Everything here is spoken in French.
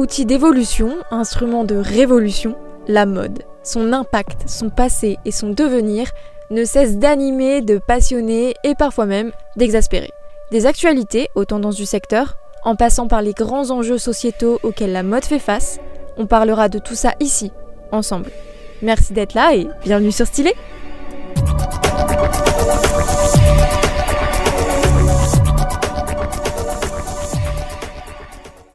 Outil d'évolution, instrument de révolution, la mode, son impact, son passé et son devenir ne cessent d'animer, de passionner et parfois même d'exaspérer. Des actualités aux tendances du secteur, en passant par les grands enjeux sociétaux auxquels la mode fait face, on parlera de tout ça ici, ensemble. Merci d'être là et bienvenue sur Stylé